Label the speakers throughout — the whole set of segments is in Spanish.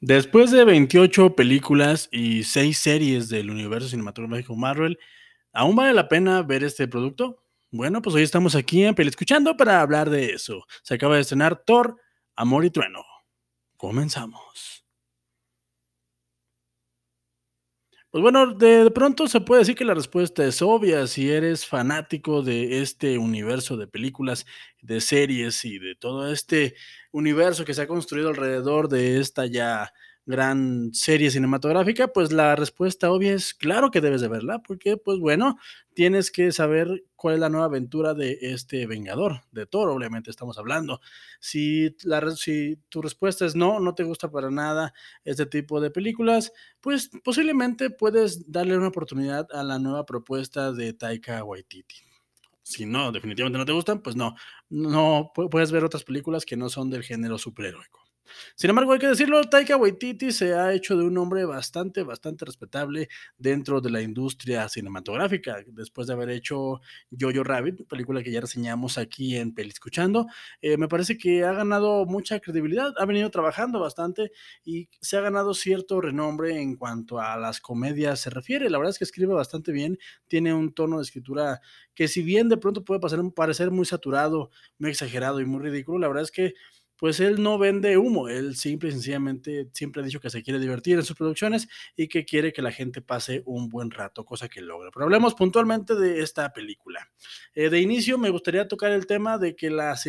Speaker 1: Después de 28 películas y 6 series del universo cinematográfico Marvel, ¿aún vale la pena ver este producto? Bueno, pues hoy estamos aquí en Peli Escuchando para hablar de eso. Se acaba de estrenar Thor, Amor y Trueno. Comenzamos. Pues bueno, de, de, pronto se puede decir que la respuesta es obvia. Si eres fanático de este universo de películas, de series y de todo este universo que se ha construido alrededor de esta ya gran serie cinematográfica, pues la respuesta obvia es claro que debes de verla, porque pues bueno, tienes que saber cuál es la nueva aventura de este Vengador, de Thor, obviamente estamos hablando. Si, la, si tu respuesta es no, no te gusta para nada este tipo de películas, pues posiblemente puedes darle una oportunidad a la nueva propuesta de Taika Waititi si no, definitivamente no te gustan, pues no, no puedes ver otras películas que no son del género superheroico. Sin embargo, hay que decirlo, Taika Waititi se ha hecho de un hombre bastante, bastante respetable dentro de la industria cinematográfica, después de haber hecho Jojo Rabbit, película que ya reseñamos aquí en Peli Escuchando. Eh, me parece que ha ganado mucha credibilidad, ha venido trabajando bastante y se ha ganado cierto renombre en cuanto a las comedias se refiere. La verdad es que escribe bastante bien, tiene un tono de escritura que si bien de pronto puede pasar, parecer muy saturado, muy exagerado y muy ridículo, la verdad es que pues él no vende humo, él simple y sencillamente siempre ha dicho que se quiere divertir en sus producciones y que quiere que la gente pase un buen rato, cosa que logra. Pero hablemos puntualmente de esta película. Eh, de inicio me gustaría tocar el tema de que las,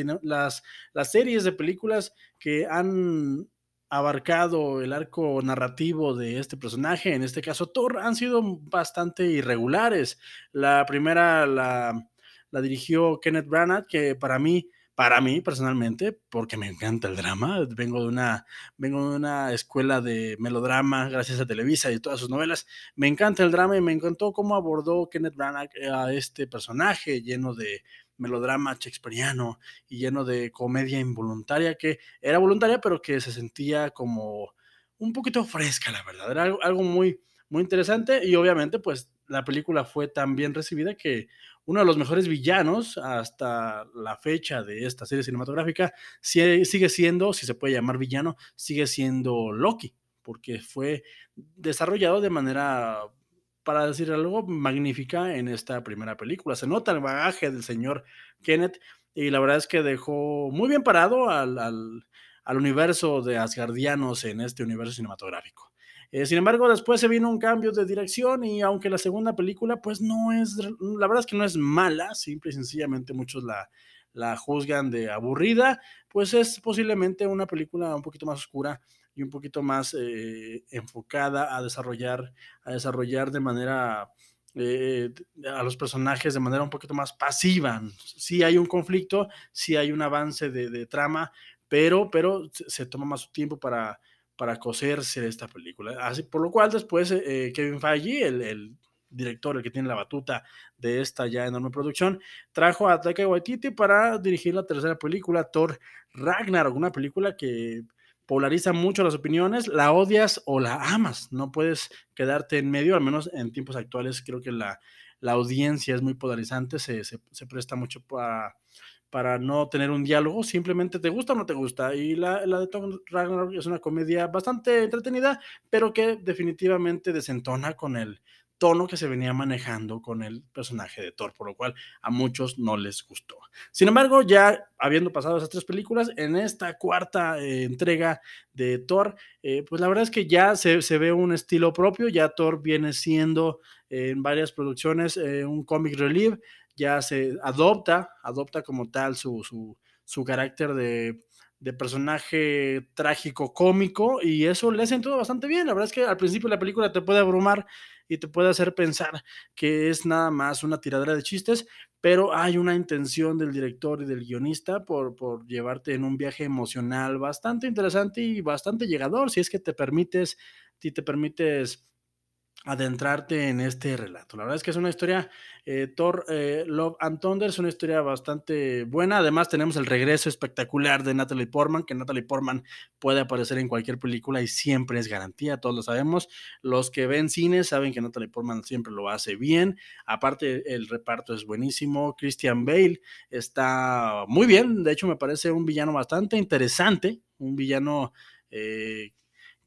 Speaker 1: series de películas que han abarcado el arco narrativo de este personaje, en este caso Thor, han sido bastante irregulares. La primera la, la dirigió Kenneth Branagh, que para mí para mí personalmente, porque me encanta el drama, vengo de una, vengo de una escuela de melodrama gracias a Televisa y todas sus novelas, me encanta el drama y me encantó cómo abordó Kenneth Branagh a este personaje lleno de melodrama shakespeariano y lleno de comedia involuntaria que era voluntaria pero que se sentía como un poquito fresca, la verdad, era algo, algo muy, muy interesante y obviamente pues la película fue tan bien recibida que uno de los mejores villanos hasta la fecha de esta serie cinematográfica sigue siendo, si se puede llamar villano, sigue siendo Loki, porque fue desarrollado de manera, para decir algo, magnífica en esta primera película. Se nota el bagaje del señor Kenneth y la verdad es que dejó muy bien parado al, al, al universo de Asgardianos en este universo cinematográfico. Eh, sin embargo, después se vino un cambio de dirección y aunque la segunda película, pues no es, la verdad es que no es mala, simple y sencillamente muchos la, la juzgan de aburrida, pues es posiblemente una película un poquito más oscura y un poquito más eh, enfocada a desarrollar, a desarrollar de manera eh, a los personajes de manera un poquito más pasiva. Sí hay un conflicto, sí hay un avance de, trama, pero, pero se toma más su tiempo para, para coserse esta película. Así, por lo cual después eh, Kevin Feige, el, el, director, el que tiene la batuta de esta ya enorme producción, trajo a Taika Waititi para dirigir la tercera película, Thor Ragnarok, una película que polariza mucho las opiniones, la odias o la amas, no puedes quedarte en medio, al menos en tiempos actuales creo que la, la audiencia es muy polarizante, se, se, se presta mucho para para no tener un diálogo, simplemente te gusta o no te gusta. Y la, la de Tom Ragnarok es una comedia bastante entretenida, pero que definitivamente desentona con el tono que se venía manejando con el personaje de Thor, por lo cual a muchos no les gustó. Sin embargo, ya habiendo pasado esas tres películas, en esta cuarta eh, entrega de Thor, eh, pues la verdad es que ya se, se, ve un estilo propio, ya Thor viene siendo eh, en varias producciones un comic relief, ya se adopta, adopta como tal su, su, su carácter de, de, personaje trágico cómico y eso le hace todo bastante bien. La verdad es que al principio la película te puede abrumar y te puede hacer pensar que es nada más una tiradera de chistes, pero hay una intención del director y del guionista por, por llevarte en un viaje emocional bastante interesante y bastante llegador, si es que te permites, si te permites adentrarte en este relato. La verdad es que es una historia, eh, Thor eh, Love and Thunder, es una historia bastante buena. Además, tenemos el regreso espectacular de Natalie Portman, que Natalie Portman puede aparecer en cualquier película y siempre es garantía, todos lo sabemos. Los que ven cine saben que Natalie Portman siempre lo hace bien. Aparte, el reparto es buenísimo. Christian Bale está muy bien, de hecho, me parece un villano bastante interesante, un villano. Eh,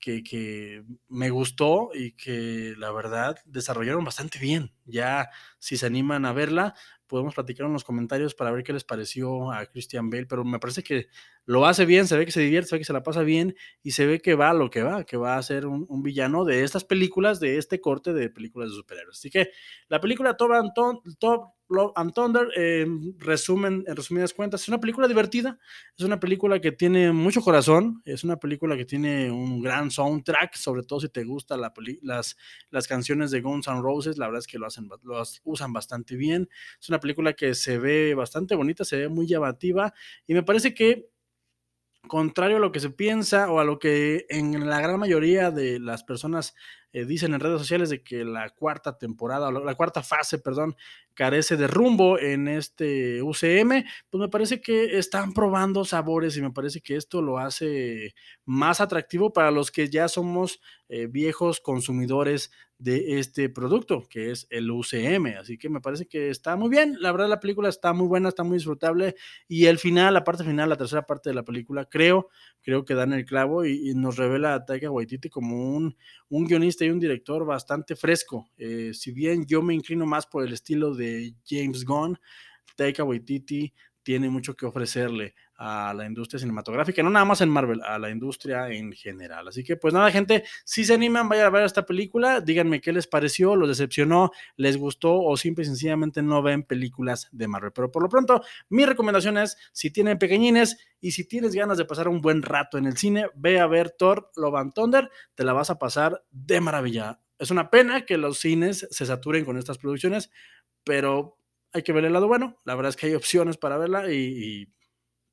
Speaker 1: que, que, me gustó y que la verdad desarrollaron bastante bien. Ya si se animan a verla, podemos platicar en los comentarios para ver qué les pareció a Christian Bale, pero me parece que lo hace bien, se ve que se divierte, se ve que se la pasa bien y se ve que va a lo que va, que va a ser un, villano de estas películas, de este corte de películas de superhéroes. Así que la película Top, Anton, Top Love and Thunder, eh, resumen, en resumidas cuentas, es una película divertida, es una película que tiene mucho corazón, es una película que tiene un gran soundtrack, sobre todo si te gustan la las, las canciones de Guns N' Roses, la verdad es que lo, hacen, lo usan bastante bien, es una película que se ve bastante bonita, se ve muy llamativa y me parece que contrario a lo que se piensa o a lo que en la gran mayoría de las personas eh, dicen en redes sociales de que la cuarta temporada, la cuarta fase, perdón, carece de rumbo en este UCM, pues me parece que están probando sabores y me parece que esto lo hace más atractivo para los que ya somos eh, viejos consumidores de este producto, que es el UCM. Así que me parece que está muy bien. La verdad, la película está muy buena, está muy disfrutable. Y el final, la parte final, la tercera parte de la película, creo, creo que dan el clavo y, nos revela a Taika Waititi como un, un guionista un director bastante fresco. Eh, si bien yo me inclino más por el estilo de James Gunn, Taika Waititi tiene mucho que ofrecerle a la industria cinematográfica, no nada más en Marvel, a la industria en general. Así que pues nada, gente, si se animan, vayan a ver esta película, díganme qué les pareció, los decepcionó, les gustó o simple y sencillamente no ven películas de Marvel. Pero por lo pronto, mi recomendación es, si tienen pequeñines y si tienes ganas de pasar un buen rato en el cine, ve a ver Thor Love and Thunder, te la vas a pasar de maravilla. Es una pena que los cines se saturen con estas producciones, pero hay que ver el lado bueno. La verdad es que hay opciones para verla y, y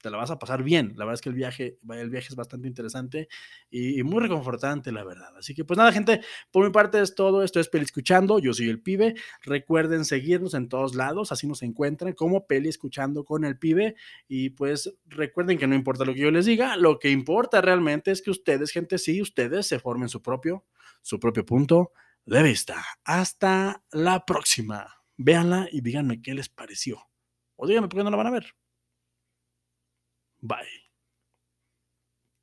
Speaker 1: te la vas a pasar bien. La verdad es que el viaje, el viaje es bastante interesante y, muy reconfortante, la verdad. Así que, pues nada, gente, por mi parte es todo. Esto es Peli Escuchando. Yo soy el Pibe. Recuerden seguirnos en todos lados, así nos encuentran como Peli Escuchando con el Pibe. Y pues recuerden que no importa lo que yo les diga, lo que importa realmente es que ustedes, gente, sí, ustedes se formen su propio, su propio punto de vista. Hasta la próxima. Véanla y díganme qué les pareció. O díganme por qué no la van a ver. Bye.